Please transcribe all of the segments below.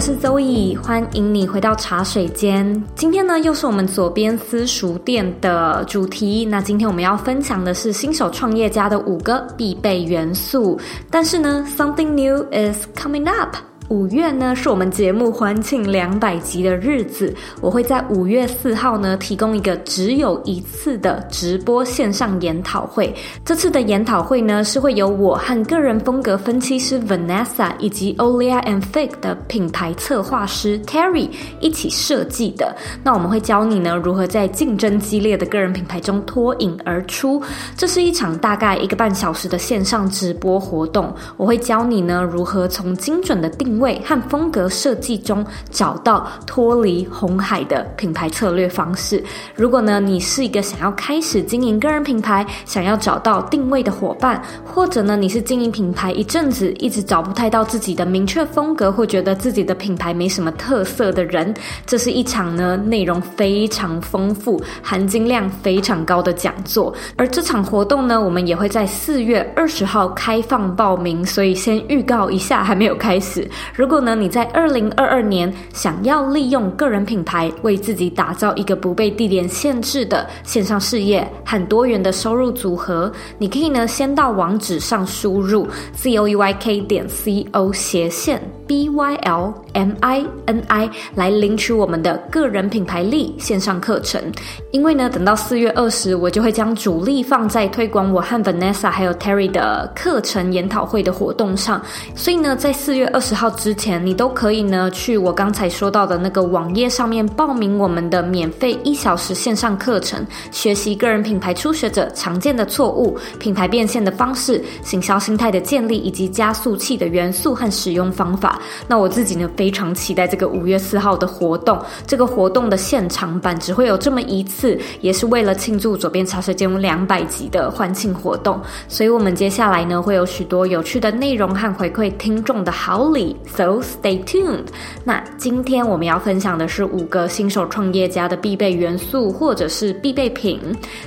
我是周易欢迎你回到茶水间。今天呢，又是我们左边私塾店的主题。那今天我们要分享的是新手创业家的五个必备元素。但是呢，something new is coming up。五月呢，是我们节目欢庆两百集的日子，我会在五月四号呢提供一个只有一次的直播线上研讨会。这次的研讨会呢，是会由我和个人风格分析师 Vanessa 以及 Olia and Fig 的品牌策划师 Terry 一起设计的。那我们会教你呢，如何在竞争激烈的个人品牌中脱颖而出。这是一场大概一个半小时的线上直播活动，我会教你呢，如何从精准的定位和风格设计中找到脱离红海的品牌策略方式。如果呢，你是一个想要开始经营个人品牌，想要找到定位的伙伴，或者呢，你是经营品牌一阵子，一直找不太到自己的明确风格，或觉得自己的品牌没什么特色的人，这是一场呢，内容非常丰富、含金量非常高的讲座。而这场活动呢，我们也会在四月二十号开放报名，所以先预告一下，还没有开始。如果呢，你在二零二二年想要利用个人品牌为自己打造一个不被地点限制的线上事业，和多元的收入组合，你可以呢先到网址上输入 z o e y k 点 c o 斜线。B y l m i n i 来领取我们的个人品牌力线上课程。因为呢，等到四月二十，我就会将主力放在推广我和 Vanessa 还有 Terry 的课程研讨会的活动上，所以呢，在四月二十号之前。你都可以呢，去我刚才说到的那个网页上面报名我们的免费一小时线上课程，学习个人品牌初学者常见的错误、品牌变现的方式、行销心态的建立以及加速器的元素和使用方法。那我自己呢，非常期待这个五月四号的活动。这个活动的现场版只会有这么一次，也是为了庆祝左边茶水间两百集的欢庆活动。所以我们接下来呢，会有许多有趣的内容和回馈听众的好礼。So Stay tuned。那今天我们要分享的是五个新手创业家的必备元素，或者是必备品。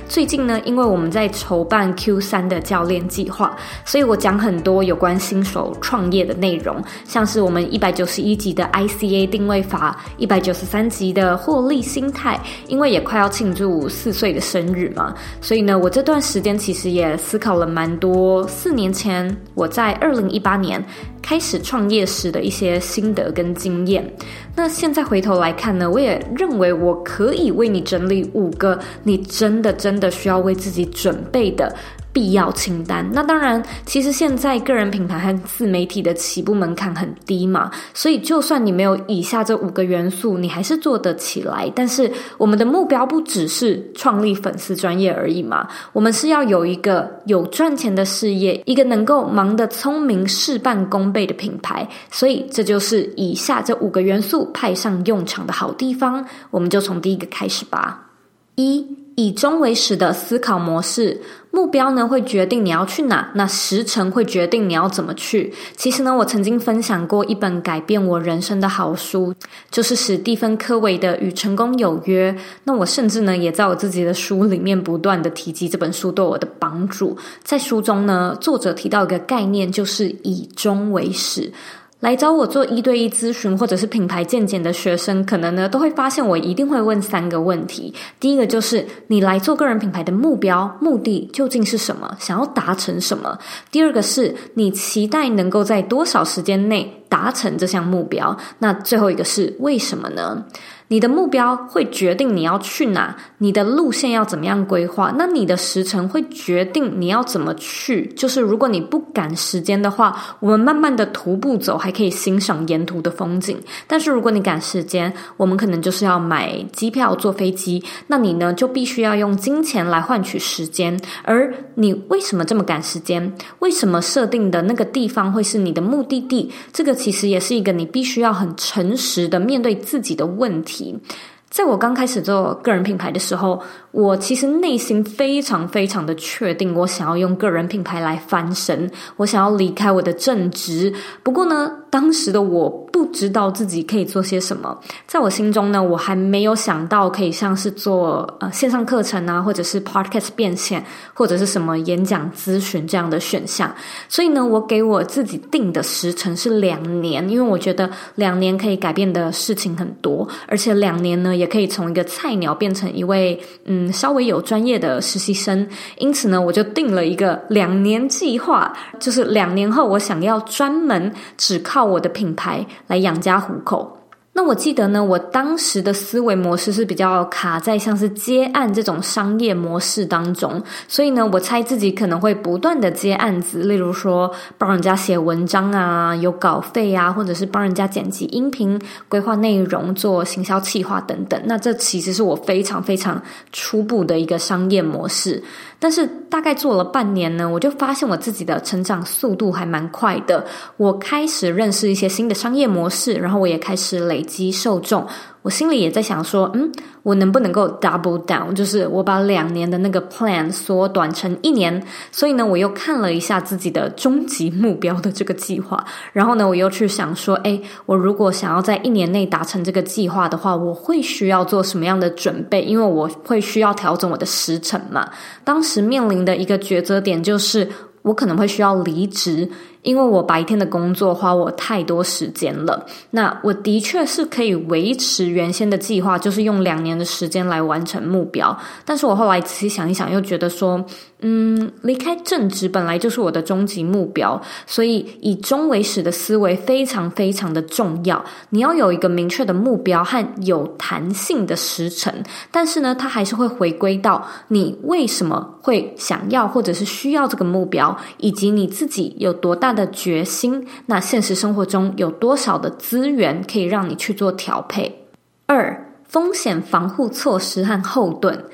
最近呢，因为我们在筹办 Q 三的教练计划，所以我讲很多有关新手创业的内容，像是我们一百九十一集的 ICA 定位法，一百九十三集的获利心态。因为也快要庆祝四岁的生日嘛，所以呢，我这段时间其实也思考了蛮多。四年前我在二零一八年开始创业时的一些。些心得跟经验，那现在回头来看呢，我也认为我可以为你整理五个你真的真的需要为自己准备的。必要清单。那当然，其实现在个人品牌和自媒体的起步门槛很低嘛，所以就算你没有以下这五个元素，你还是做得起来。但是我们的目标不只是创立粉丝专业而已嘛，我们是要有一个有赚钱的事业，一个能够忙得聪明、事半功倍的品牌。所以这就是以下这五个元素派上用场的好地方。我们就从第一个开始吧。一，以终为始的思考模式。目标呢，会决定你要去哪，那时程会决定你要怎么去。其实呢，我曾经分享过一本改变我人生的好书，就是史蒂芬·科维的《与成功有约》。那我甚至呢，也在我自己的书里面不断的提及这本书对我的帮助。在书中呢，作者提到一个概念，就是以终为始。来找我做一对一咨询或者是品牌见解的学生，可能呢都会发现我一定会问三个问题。第一个就是你来做个人品牌的目标、目的究竟是什么？想要达成什么？第二个是你期待能够在多少时间内达成这项目标？那最后一个是为什么呢？你的目标会决定你要去哪，你的路线要怎么样规划。那你的时程会决定你要怎么去。就是如果你不赶时间的话，我们慢慢的徒步走，还可以欣赏沿途的风景。但是如果你赶时间，我们可能就是要买机票坐飞机。那你呢，就必须要用金钱来换取时间。而你为什么这么赶时间？为什么设定的那个地方会是你的目的地？这个其实也是一个你必须要很诚实的面对自己的问题。在我刚开始做个人品牌的时候，我其实内心非常非常的确定，我想要用个人品牌来翻身，我想要离开我的正职。不过呢，当时的我不知道自己可以做些什么，在我心中呢，我还没有想到可以像是做呃线上课程啊，或者是 podcast 变现，或者是什么演讲咨询这样的选项。所以呢，我给我自己定的时程是两年，因为我觉得两年可以改变的事情很多，而且两年呢，也可以从一个菜鸟变成一位嗯稍微有专业的实习生。因此呢，我就定了一个两年计划，就是两年后我想要专门只靠。我的品牌来来养家糊口。那我记得呢，我当时的思维模式是比较卡在像是接案这种商业模式当中，所以呢，我猜自己可能会不断的接案子，例如说帮人家写文章啊，有稿费啊，或者是帮人家剪辑音频、规划内容、做行销企划等等。那这其实是我非常非常初步的一个商业模式。但是大概做了半年呢，我就发现我自己的成长速度还蛮快的。我开始认识一些新的商业模式，然后我也开始累积受众。我心里也在想说，嗯，我能不能够 double down，就是我把两年的那个 plan 缩短成一年。所以呢，我又看了一下自己的终极目标的这个计划，然后呢，我又去想说，诶，我如果想要在一年内达成这个计划的话，我会需要做什么样的准备？因为我会需要调整我的时程嘛。当时面临的一个抉择点就是，我可能会需要离职。因为我白天的工作花我太多时间了，那我的确是可以维持原先的计划，就是用两年的时间来完成目标。但是我后来仔细想一想，又觉得说，嗯，离开正职本来就是我的终极目标，所以以终为始的思维非常非常的重要。你要有一个明确的目标和有弹性的时程，但是呢，它还是会回归到你为什么会想要或者是需要这个目标，以及你自己有多大的决心，那现实生活中有多少的资源可以让你去做调配？二、风险防护措施和后盾。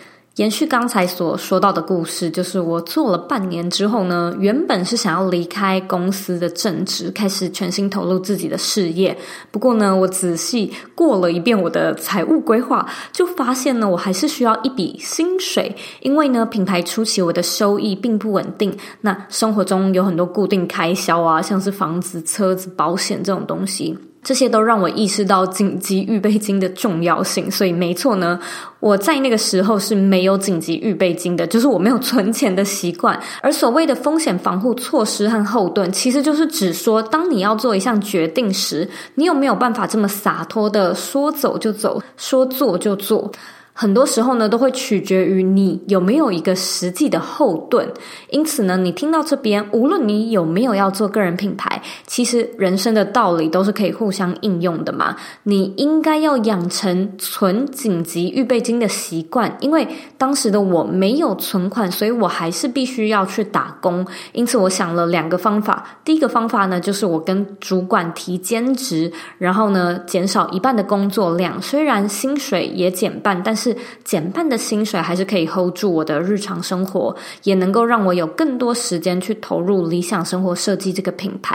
延续刚才所说到的故事，就是我做了半年之后呢，原本是想要离开公司的正职，开始全心投入自己的事业。不过呢，我仔细过了一遍我的财务规划，就发现呢，我还是需要一笔薪水，因为呢，品牌初期我的收益并不稳定。那生活中有很多固定开销啊，像是房子、车子、保险这种东西。这些都让我意识到紧急预备金的重要性，所以没错呢，我在那个时候是没有紧急预备金的，就是我没有存钱的习惯。而所谓的风险防护措施和后盾，其实就是指说，当你要做一项决定时，你有没有办法这么洒脱的说走就走，说做就做。很多时候呢，都会取决于你有没有一个实际的后盾。因此呢，你听到这边，无论你有没有要做个人品牌，其实人生的道理都是可以互相应用的嘛。你应该要养成存紧急预备金的习惯，因为当时的我没有存款，所以我还是必须要去打工。因此，我想了两个方法。第一个方法呢，就是我跟主管提兼职，然后呢，减少一半的工作量，虽然薪水也减半，但是是减半的薪水还是可以 hold 住我的日常生活，也能够让我有更多时间去投入理想生活设计这个品牌。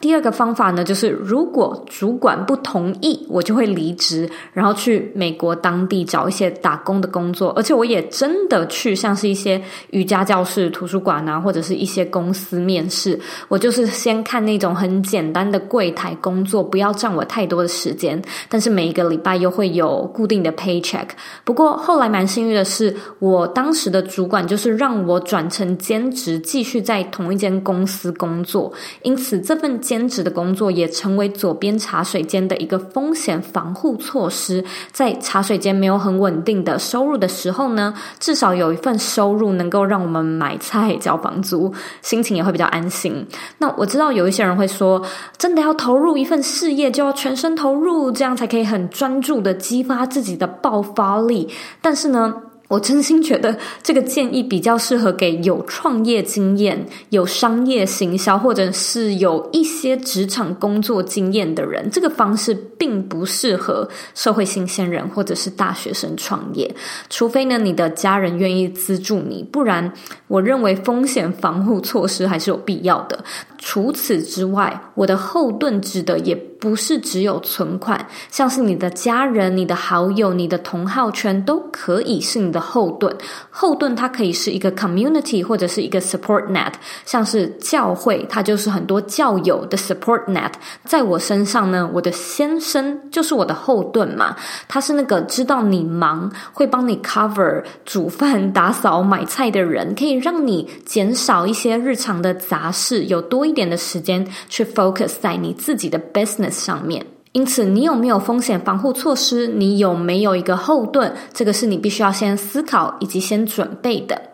第二个方法呢，就是如果主管不同意，我就会离职，然后去美国当地找一些打工的工作。而且我也真的去像是一些瑜伽教室、图书馆啊，或者是一些公司面试。我就是先看那种很简单的柜台工作，不要占我太多的时间，但是每一个礼拜又会有固定的 paycheck。不过后来蛮幸运的是，我当时的主管就是让我转成兼职，继续在同一间公司工作。因此，这份兼职的工作也成为左边茶水间的一个风险防护措施。在茶水间没有很稳定的收入的时候呢，至少有一份收入能够让我们买菜、交房租，心情也会比较安心。那我知道有一些人会说，真的要投入一份事业，就要全身投入，这样才可以很专注的激发自己的爆发力。但是呢，我真心觉得这个建议比较适合给有创业经验、有商业行销，或者是有一些职场工作经验的人。这个方式并不适合社会新鲜人或者是大学生创业，除非呢你的家人愿意资助你，不然我认为风险防护措施还是有必要的。除此之外，我的后盾指的也不是只有存款，像是你的家人、你的好友、你的同好圈都可以是你的后盾。后盾它可以是一个 community 或者是一个 support net，像是教会，它就是很多教友的 support net。在我身上呢，我的先生就是我的后盾嘛，他是那个知道你忙，会帮你 cover 煮饭、打扫、买菜的人，可以让你减少一些日常的杂事，有多一点的时间去 focus 在你自己的 business 上面。因此，你有没有风险防护措施？你有没有一个后盾？这个是你必须要先思考以及先准备的。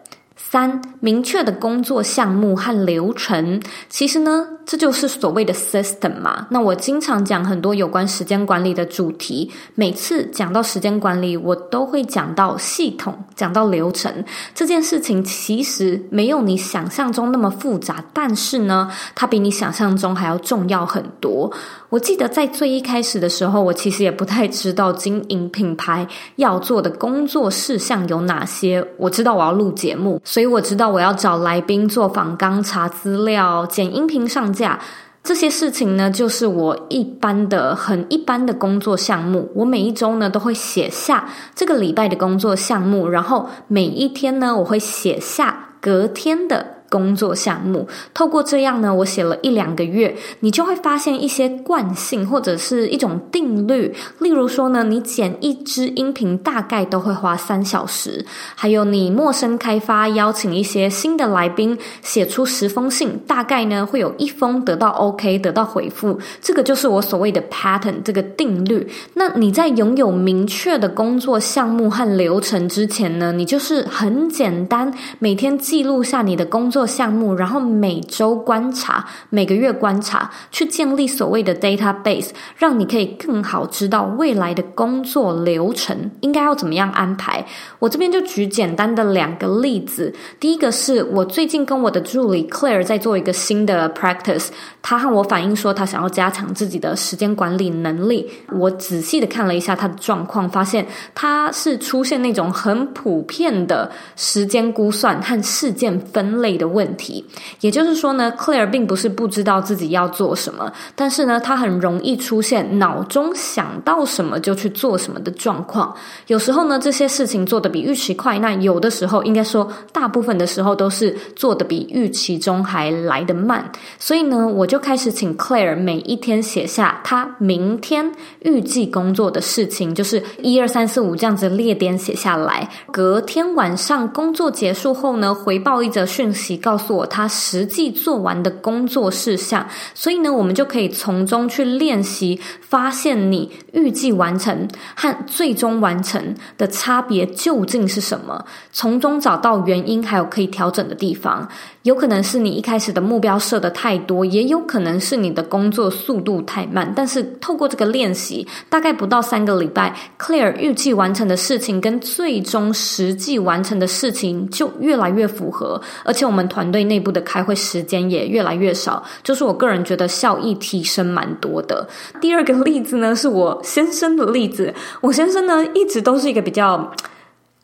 三、明确的工作项目和流程。其实呢，这就是所谓的 system 嘛。那我经常讲很多有关时间管理的主题，每次讲到时间管理，我都会讲到系统，讲到流程。这件事情其实没有你想象中那么复杂，但是呢，它比你想象中还要重要很多。我记得在最一开始的时候，我其实也不太知道经营品牌要做的工作事项有哪些。我知道我要录节目，所以我知道我要找来宾做访刚、查资料、剪音频上架这些事情呢，就是我一般的、很一般的工作项目。我每一周呢都会写下这个礼拜的工作项目，然后每一天呢我会写下隔天的。工作项目，透过这样呢，我写了一两个月，你就会发现一些惯性或者是一种定律。例如说呢，你剪一支音频大概都会花三小时，还有你陌生开发，邀请一些新的来宾，写出十封信，大概呢会有一封得到 OK，得到回复。这个就是我所谓的 pattern 这个定律。那你在拥有明确的工作项目和流程之前呢，你就是很简单，每天记录下你的工作。做项目，然后每周观察，每个月观察，去建立所谓的 database，让你可以更好知道未来的工作流程应该要怎么样安排。我这边就举简单的两个例子。第一个是我最近跟我的助理 Claire 在做一个新的 practice，他和我反映说他想要加强自己的时间管理能力。我仔细的看了一下他的状况，发现他是出现那种很普遍的时间估算和事件分类的问题，也就是说呢，Claire 并不是不知道自己要做什么，但是呢，他很容易出现脑中想到什么就去做什么的状况。有时候呢，这些事情做得比预期快，那有的时候，应该说大部分的时候都是做得比预期中还来得慢。所以呢，我就开始请 Claire 每一天写下他明天预计工作的事情，就是一二三四五这样子列点写下来。隔天晚上工作结束后呢，回报一则讯息。告诉我他实际做完的工作事项，所以呢，我们就可以从中去练习，发现你预计完成和最终完成的差别究竟是什么，从中找到原因，还有可以调整的地方。有可能是你一开始的目标设得太多，也有可能是你的工作速度太慢。但是透过这个练习，大概不到三个礼拜，Clear 预计完成的事情跟最终实际完成的事情就越来越符合，而且我们团队内部的开会时间也越来越少。就是我个人觉得效益提升蛮多的。第二个例子呢，是我先生的例子。我先生呢，一直都是一个比较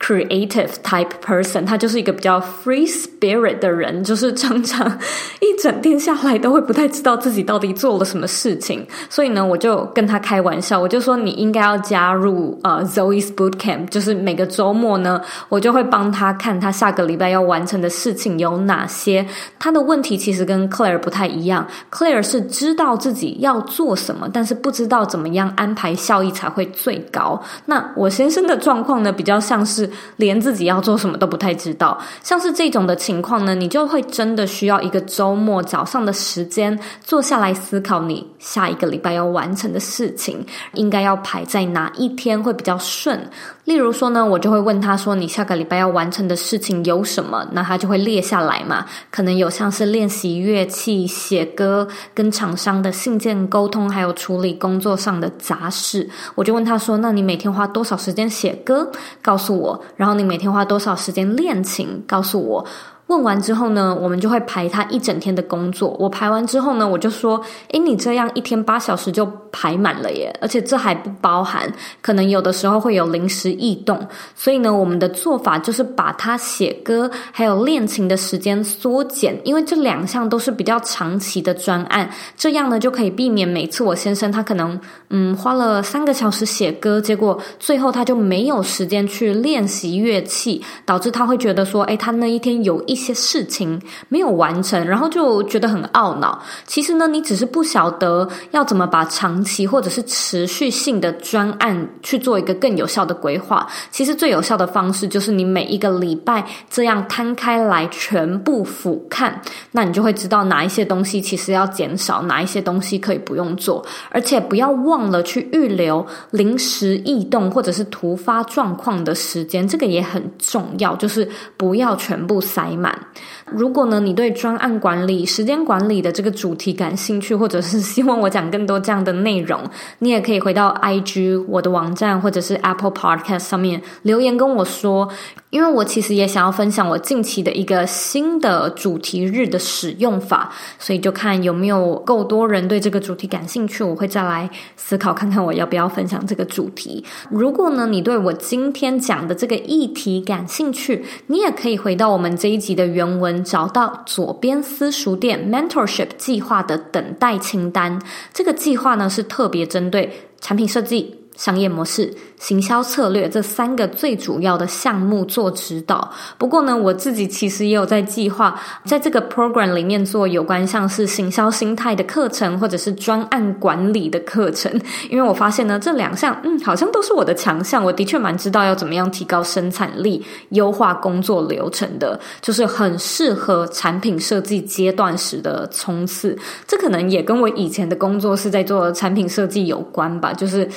creative type person，他就是一个比较 free spirit 的人，就是常常一整天下来都会不太知道自己到底做了什么事情。所以呢，我就跟他开玩笑，我就说你应该要加入呃 Zoe's Boot Camp，就是每个周末呢，我就会帮他看他下个礼拜要完成的事情有哪些。他的问题其实跟 Claire 不太一样，Claire 是知道自己要做什么，但是不知道怎么样安排效益才会最高。那我先生的状况呢，比较像是连自己要做什么都不太知道。像是这种的情况呢，你就会真的需要一个周末早上的时间，坐下来思考你下一个礼拜要完成的事情，应该要排在哪一天会比较顺。例如说呢，我就会问他说：“你下个礼拜要完成的事情有什么？”那他就会列下来嘛。可能有像是练习乐器、写歌、跟厂商的信件沟通，还有处理工作上的杂事。我就问他说：“那你每天花多少时间写歌？告诉我。然后你每天花多少时间练琴？告诉我。”问完之后呢，我们就会排他一整天的工作。我排完之后呢，我就说：“诶，你这样一天八小时就排满了耶！而且这还不包含可能有的时候会有临时异动。所以呢，我们的做法就是把他写歌还有练琴的时间缩减，因为这两项都是比较长期的专案。这样呢，就可以避免每次我先生他可能嗯花了三个小时写歌，结果最后他就没有时间去练习乐器，导致他会觉得说：诶，他那一天有一。一些事情没有完成，然后就觉得很懊恼。其实呢，你只是不晓得要怎么把长期或者是持续性的专案去做一个更有效的规划。其实最有效的方式就是你每一个礼拜这样摊开来全部俯瞰，那你就会知道哪一些东西其实要减少，哪一些东西可以不用做，而且不要忘了去预留临时异动或者是突发状况的时间，这个也很重要，就是不要全部塞满。如果呢，你对专案管理、时间管理的这个主题感兴趣，或者是希望我讲更多这样的内容，你也可以回到 IG 我的网站，或者是 Apple Podcast 上面留言跟我说。因为我其实也想要分享我近期的一个新的主题日的使用法，所以就看有没有够多人对这个主题感兴趣，我会再来思考看看我要不要分享这个主题。如果呢，你对我今天讲的这个议题感兴趣，你也可以回到我们这一集的原文，找到左边私塾店 Mentorship 计划的等待清单。这个计划呢，是特别针对产品设计。商业模式、行销策略这三个最主要的项目做指导。不过呢，我自己其实也有在计划，在这个 program 里面做有关像是行销心态的课程，或者是专案管理的课程。因为我发现呢，这两项嗯，好像都是我的强项。我的确蛮知道要怎么样提高生产力、优化工作流程的，就是很适合产品设计阶段时的冲刺。这可能也跟我以前的工作是在做产品设计有关吧，就是。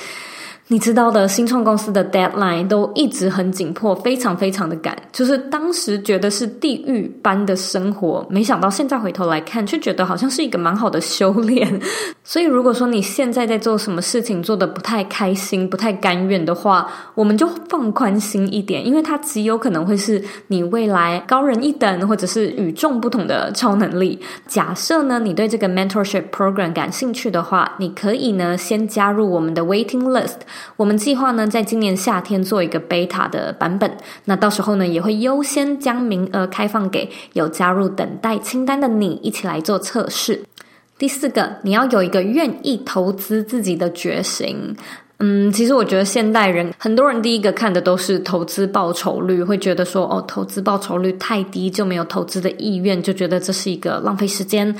你知道的，新创公司的 deadline 都一直很紧迫，非常非常的赶。就是当时觉得是地狱般的生活，没想到现在回头来看，却觉得好像是一个蛮好的修炼。所以，如果说你现在在做什么事情做得不太开心、不太甘愿的话，我们就放宽心一点，因为它极有可能会是你未来高人一等，或者是与众不同的超能力。假设呢，你对这个 mentorship program 感兴趣的话，你可以呢先加入我们的 waiting list。我们计划呢，在今年夏天做一个 beta 的版本，那到时候呢，也会优先将名额开放给有加入等待清单的你，一起来做测试。第四个，你要有一个愿意投资自己的决心。嗯，其实我觉得现代人很多人第一个看的都是投资报酬率，会觉得说，哦，投资报酬率太低，就没有投资的意愿，就觉得这是一个浪费时间。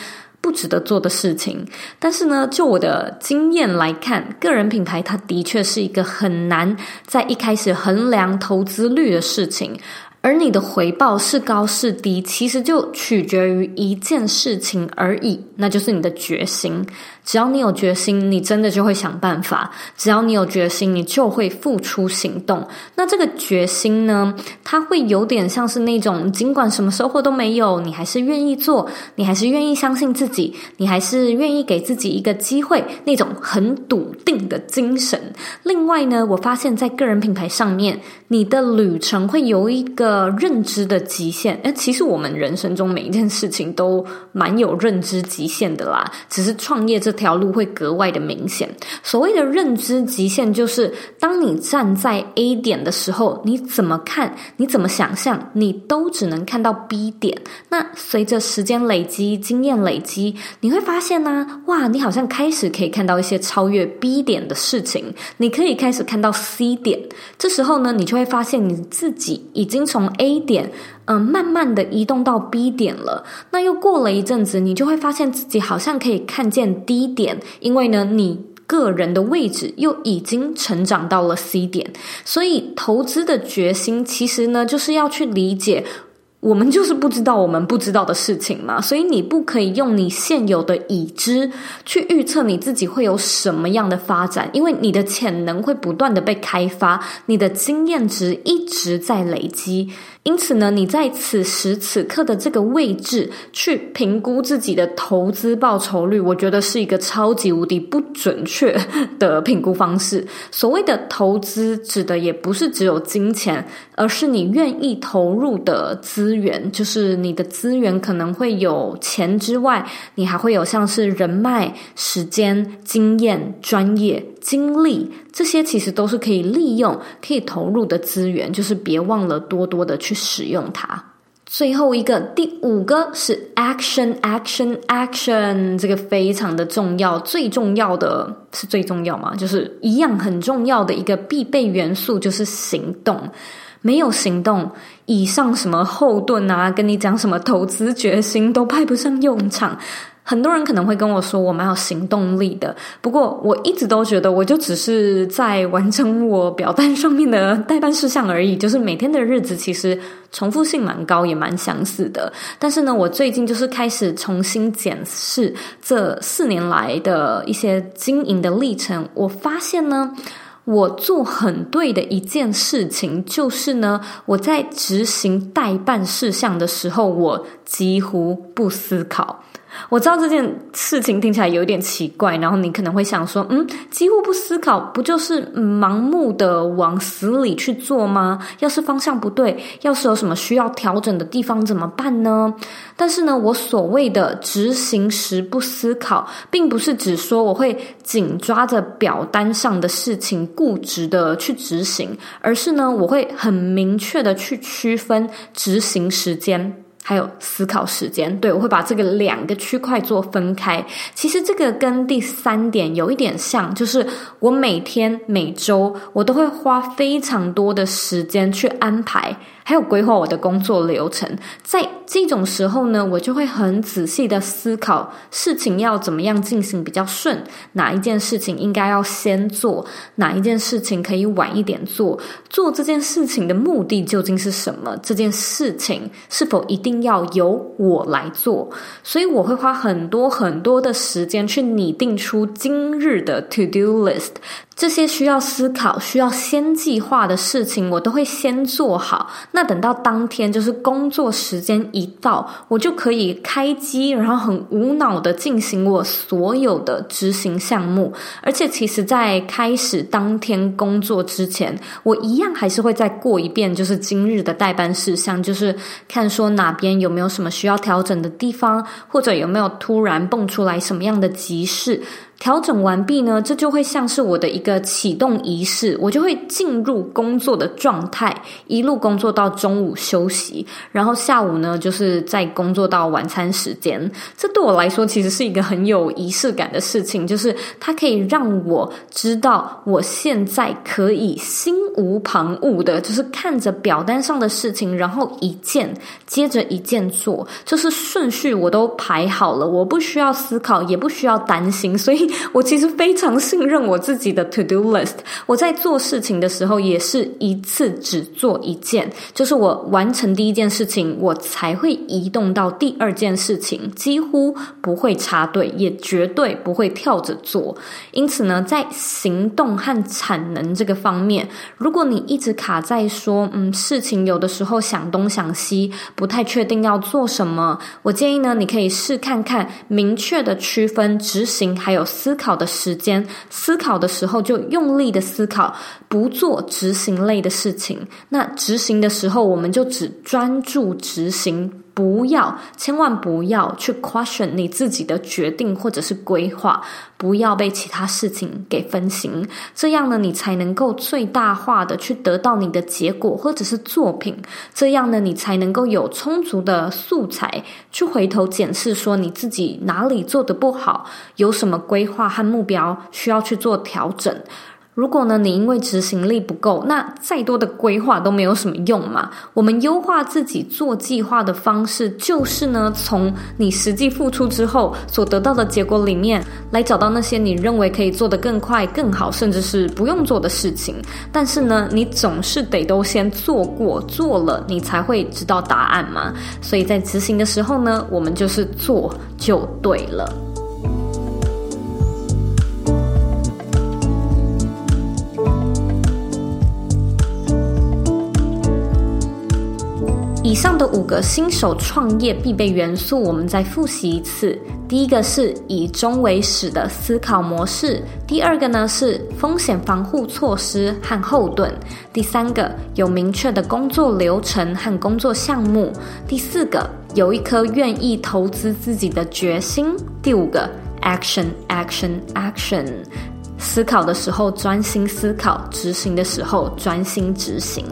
不值得做的事情，但是呢，就我的经验来看，个人品牌它的确是一个很难在一开始衡量投资率的事情。而你的回报是高是低，其实就取决于一件事情而已，那就是你的决心。只要你有决心，你真的就会想办法；只要你有决心，你就会付出行动。那这个决心呢，它会有点像是那种，尽管什么收获都没有，你还是愿意做，你还是愿意相信自己，你还是愿意给自己一个机会，那种很笃定的精神。另外呢，我发现在个人品牌上面，你的旅程会有一个。认知的极限，诶，其实我们人生中每一件事情都蛮有认知极限的啦。只是创业这条路会格外的明显。所谓的认知极限，就是当你站在 A 点的时候，你怎么看，你怎么想象，你都只能看到 B 点。那随着时间累积、经验累积，你会发现呢、哇，你好像开始可以看到一些超越 B 点的事情，你可以开始看到 C 点。这时候呢，你就会发现你自己已经从 A 点。嗯，慢慢的移动到 B 点了。那又过了一阵子，你就会发现自己好像可以看见 D 点，因为呢，你个人的位置又已经成长到了 C 点。所以，投资的决心其实呢，就是要去理解。我们就是不知道我们不知道的事情嘛，所以你不可以用你现有的已知去预测你自己会有什么样的发展，因为你的潜能会不断的被开发，你的经验值一直在累积。因此呢，你在此时此刻的这个位置去评估自己的投资报酬率，我觉得是一个超级无敌不准确的评估方式。所谓的投资，指的也不是只有金钱，而是你愿意投入的资源。就是你的资源可能会有钱之外，你还会有像是人脉、时间、经验、专业。精力，这些其实都是可以利用、可以投入的资源，就是别忘了多多的去使用它。最后一个，第五个是 action，action，action，这个非常的重要。最重要的是最重要嘛，就是一样很重要的一个必备元素就是行动。没有行动，以上什么后盾啊，跟你讲什么投资决心都派不上用场。很多人可能会跟我说，我蛮有行动力的。不过我一直都觉得，我就只是在完成我表单上面的待办事项而已。就是每天的日子其实重复性蛮高，也蛮相似的。但是呢，我最近就是开始重新检视这四年来的一些经营的历程。我发现呢，我做很对的一件事情，就是呢，我在执行待办事项的时候，我几乎不思考。我知道这件事情听起来有点奇怪，然后你可能会想说，嗯，几乎不思考，不就是盲目的往死里去做吗？要是方向不对，要是有什么需要调整的地方怎么办呢？但是呢，我所谓的执行时不思考，并不是指说我会紧抓着表单上的事情固执的去执行，而是呢，我会很明确的去区分执行时间。还有思考时间，对，我会把这个两个区块做分开。其实这个跟第三点有一点像，就是我每天每周我都会花非常多的时间去安排。还有规划我的工作流程，在这种时候呢，我就会很仔细的思考事情要怎么样进行比较顺，哪一件事情应该要先做，哪一件事情可以晚一点做，做这件事情的目的究竟是什么？这件事情是否一定要由我来做？所以我会花很多很多的时间去拟定出今日的 to do list。这些需要思考、需要先计划的事情，我都会先做好。那等到当天就是工作时间一到，我就可以开机，然后很无脑的进行我所有的执行项目。而且，其实，在开始当天工作之前，我一样还是会再过一遍，就是今日的待办事项，就是看说哪边有没有什么需要调整的地方，或者有没有突然蹦出来什么样的急事。调整完毕呢，这就会像是我的一个启动仪式，我就会进入工作的状态，一路工作到中午休息，然后下午呢，就是再工作到晚餐时间。这对我来说其实是一个很有仪式感的事情，就是它可以让我知道我现在可以心无旁骛的，就是看着表单上的事情，然后一件接着一件做，就是顺序我都排好了，我不需要思考，也不需要担心，所以。我其实非常信任我自己的 to do list。我在做事情的时候，也是一次只做一件，就是我完成第一件事情，我才会移动到第二件事情，几乎不会插队，也绝对不会跳着做。因此呢，在行动和产能这个方面，如果你一直卡在说，嗯，事情有的时候想东想西，不太确定要做什么，我建议呢，你可以试看看，明确的区分执行还有。思考的时间，思考的时候就用力的思考，不做执行类的事情。那执行的时候，我们就只专注执行。不要，千万不要去 question 你自己的决定或者是规划，不要被其他事情给分心，这样呢，你才能够最大化的去得到你的结果或者是作品，这样呢，你才能够有充足的素材去回头检视，说你自己哪里做得不好，有什么规划和目标需要去做调整。如果呢，你因为执行力不够，那再多的规划都没有什么用嘛。我们优化自己做计划的方式，就是呢，从你实际付出之后所得到的结果里面，来找到那些你认为可以做得更快、更好，甚至是不用做的事情。但是呢，你总是得都先做过，做了你才会知道答案嘛。所以在执行的时候呢，我们就是做就对了。以上的五个新手创业必备元素，我们再复习一次。第一个是以终为始的思考模式；第二个呢是风险防护措施和后盾；第三个有明确的工作流程和工作项目；第四个有一颗愿意投资自己的决心；第五个 action action action，思考的时候专心思考，执行的时候专心执行。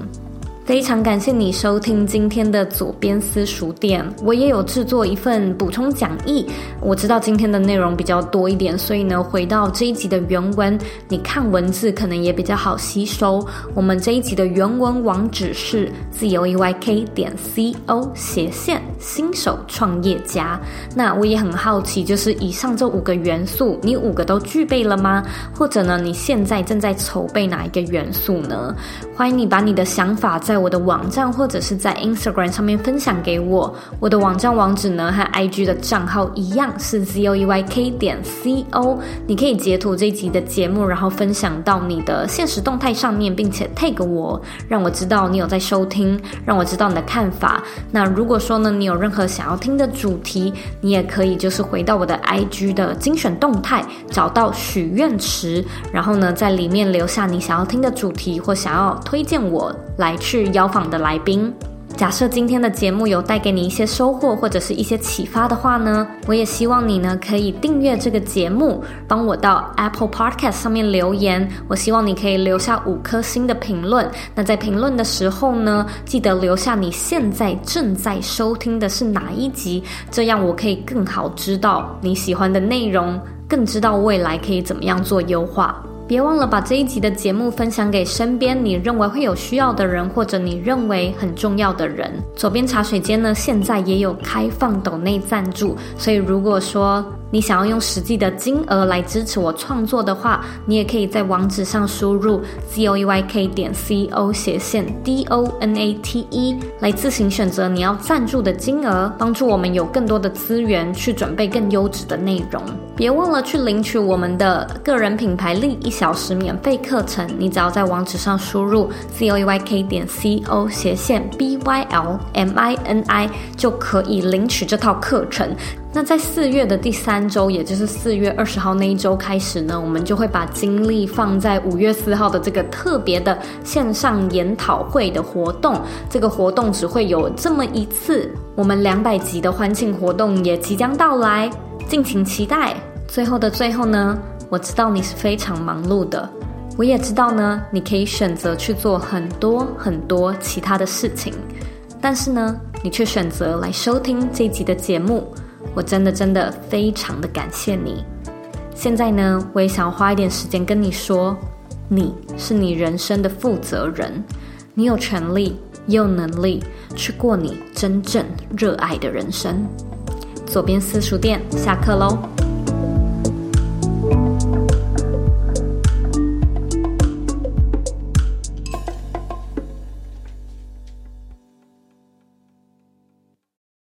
非常感谢你收听今天的左边私塾店，我也有制作一份补充讲义。我知道今天的内容比较多一点，所以呢，回到这一集的原文，你看文字可能也比较好吸收。我们这一集的原文网址是 zoeyk 点 co 斜线新手创业家。那我也很好奇，就是以上这五个元素，你五个都具备了吗？或者呢，你现在正在筹备哪一个元素呢？欢迎你把你的想法在。在我的网站或者是在 Instagram 上面分享给我。我的网站网址呢和 IG 的账号一样是 zoeyk 点 co。你可以截图这一集的节目，然后分享到你的现实动态上面，并且 tag 我，让我知道你有在收听，让我知道你的看法。那如果说呢，你有任何想要听的主题，你也可以就是回到我的 IG 的精选动态，找到许愿池，然后呢在里面留下你想要听的主题或想要推荐我来去。邀访的来宾，假设今天的节目有带给你一些收获或者是一些启发的话呢，我也希望你呢可以订阅这个节目，帮我到 Apple Podcast 上面留言。我希望你可以留下五颗星的评论。那在评论的时候呢，记得留下你现在正在收听的是哪一集，这样我可以更好知道你喜欢的内容，更知道未来可以怎么样做优化。别忘了把这一集的节目分享给身边你认为会有需要的人，或者你认为很重要的人。左边茶水间呢，现在也有开放抖内赞助，所以如果说你想要用实际的金额来支持我创作的话，你也可以在网址上输入 zoeyk 点 co 斜线 d o n a t e 来自行选择你要赞助的金额，帮助我们有更多的资源去准备更优质的内容。别忘了去领取我们的个人品牌力一小时免费课程，你只要在网址上输入 zoeyk 点 co 斜线 b y l m i n i 就可以领取这套课程。那在四月的第三周，也就是四月二十号那一周开始呢，我们就会把精力放在五月四号的这个特别的线上研讨会的活动。这个活动只会有这么一次，我们两百集的欢庆活动也即将到来。敬请期待。最后的最后呢，我知道你是非常忙碌的，我也知道呢，你可以选择去做很多很多其他的事情，但是呢，你却选择来收听这一集的节目，我真的真的非常的感谢你。现在呢，我也想花一点时间跟你说，你是你人生的负责人，你有权利也有能力去过你真正热爱的人生。左边私塾店下课喽。